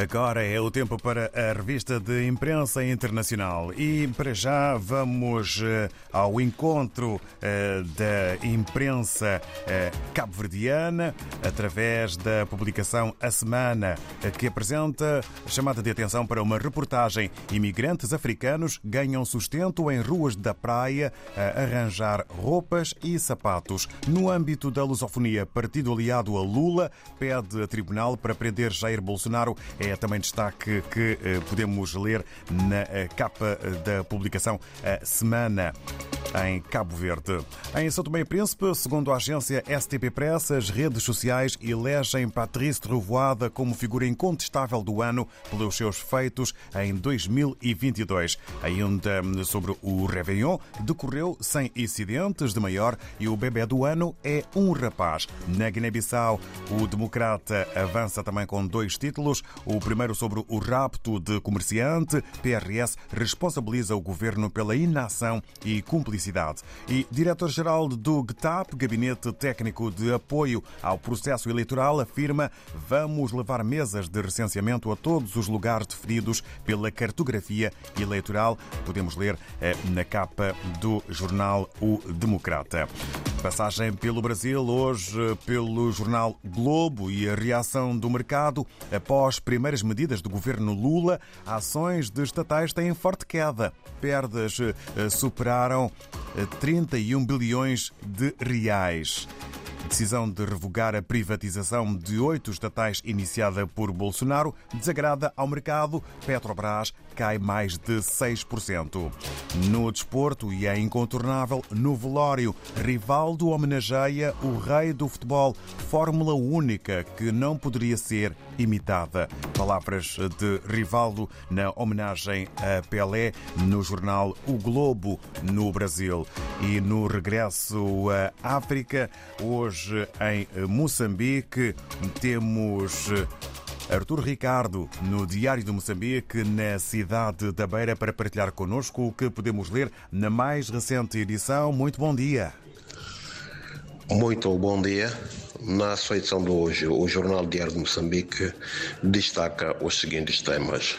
Agora é o tempo para a revista de imprensa internacional. E para já vamos eh, ao encontro eh, da imprensa eh, cabo-verdiana através da publicação A Semana, que apresenta chamada de atenção para uma reportagem. Imigrantes africanos ganham sustento em ruas da praia a arranjar roupas e sapatos. No âmbito da lusofonia, partido aliado a Lula pede a tribunal para prender Jair Bolsonaro é também destaque que eh, podemos ler na eh, capa eh, da publicação A Semana em Cabo Verde. Em São Tomé e Príncipe, segundo a agência STP Press, as redes sociais elegem Patrícia Revoada como figura incontestável do ano pelos seus feitos em 2022. Ainda sobre o Réveillon, decorreu sem incidentes de maior e o bebê do ano é um rapaz. Na Guiné-Bissau, o democrata avança também com dois títulos. O primeiro sobre o rapto de comerciante. PRS responsabiliza o governo pela inação e cumplicidade. E diretor-geral do GTAP, Gabinete Técnico de Apoio ao Processo Eleitoral, afirma: vamos levar mesas de recenseamento a todos os lugares definidos pela cartografia eleitoral. Podemos ler eh, na capa do jornal O Democrata. Passagem pelo Brasil, hoje pelo jornal Globo e a reação do mercado após primeiras medidas do governo Lula, ações de estatais têm forte queda. Perdas eh, superaram 31 bilhões de reais. Decisão de revogar a privatização de oito estatais iniciada por Bolsonaro desagrada ao mercado. Petrobras cai mais de 6%. No desporto, e é incontornável, no velório, Rivaldo homenageia o rei do futebol, fórmula única que não poderia ser imitada. Palavras de Rivaldo na homenagem a Pelé no jornal O Globo, no Brasil. E no regresso à África, hoje em Moçambique, temos Artur Ricardo, no Diário de Moçambique, na cidade da Beira, para partilhar connosco o que podemos ler na mais recente edição. Muito bom dia. Muito bom dia. Na sua edição de hoje, o Jornal Diário de Moçambique destaca os seguintes temas.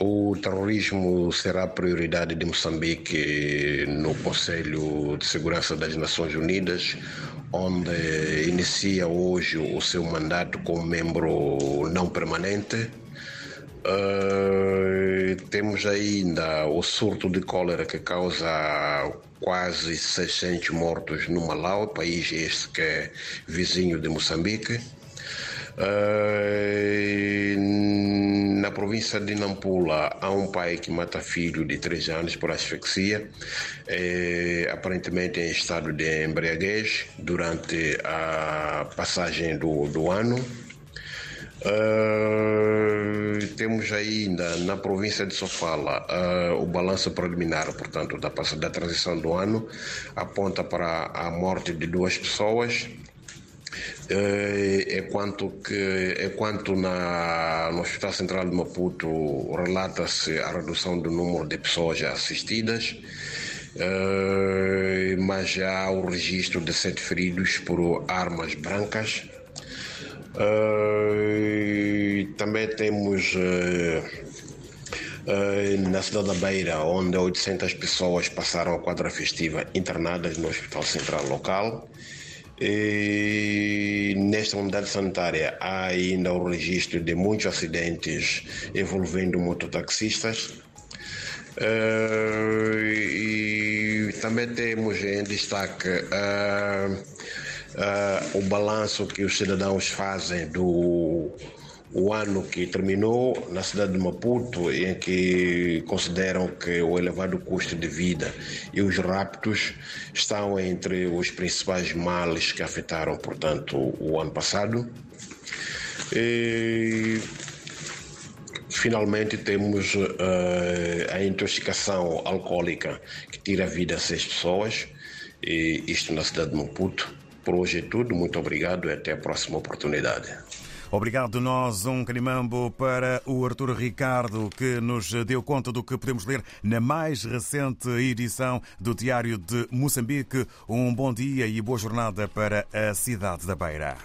O terrorismo será prioridade de Moçambique no Conselho de Segurança das Nações Unidas, onde inicia hoje o seu mandato como membro não permanente. Uh, temos ainda o surto de cólera que causa quase 600 mortos no Malau, país este que é vizinho de Moçambique. Uh, na província de Nampula há um pai que mata filho de 3 anos por asfixia, é, aparentemente em estado de embriaguez durante a passagem do, do ano. Temos ainda na província de Sofala uh, o balanço preliminar, portanto, da, da transição do ano, aponta para a morte de duas pessoas, é quanto que é quanto na no Hospital Central de Maputo relata-se a redução do número de pessoas assistidas. Mas já há o registro de sete feridos por armas brancas também temos na cidade da Beira, onde 800 pessoas passaram a quadra festiva internadas no Hospital Central local. E nesta unidade sanitária há ainda o registro de muitos acidentes envolvendo mototaxistas. Uh, e também temos em destaque o balanço que os cidadãos fazem do o ano que terminou na cidade de Maputo, em que consideram que o elevado custo de vida e os raptos estão entre os principais males que afetaram, portanto, o ano passado. E, finalmente temos uh, a intoxicação alcoólica que tira a vida a seis pessoas, e isto na cidade de Maputo. Por hoje é tudo, muito obrigado e até a próxima oportunidade. Obrigado, nós, um canimambo para o Artur Ricardo, que nos deu conta do que podemos ler na mais recente edição do Diário de Moçambique. Um bom dia e boa jornada para a cidade da Beira.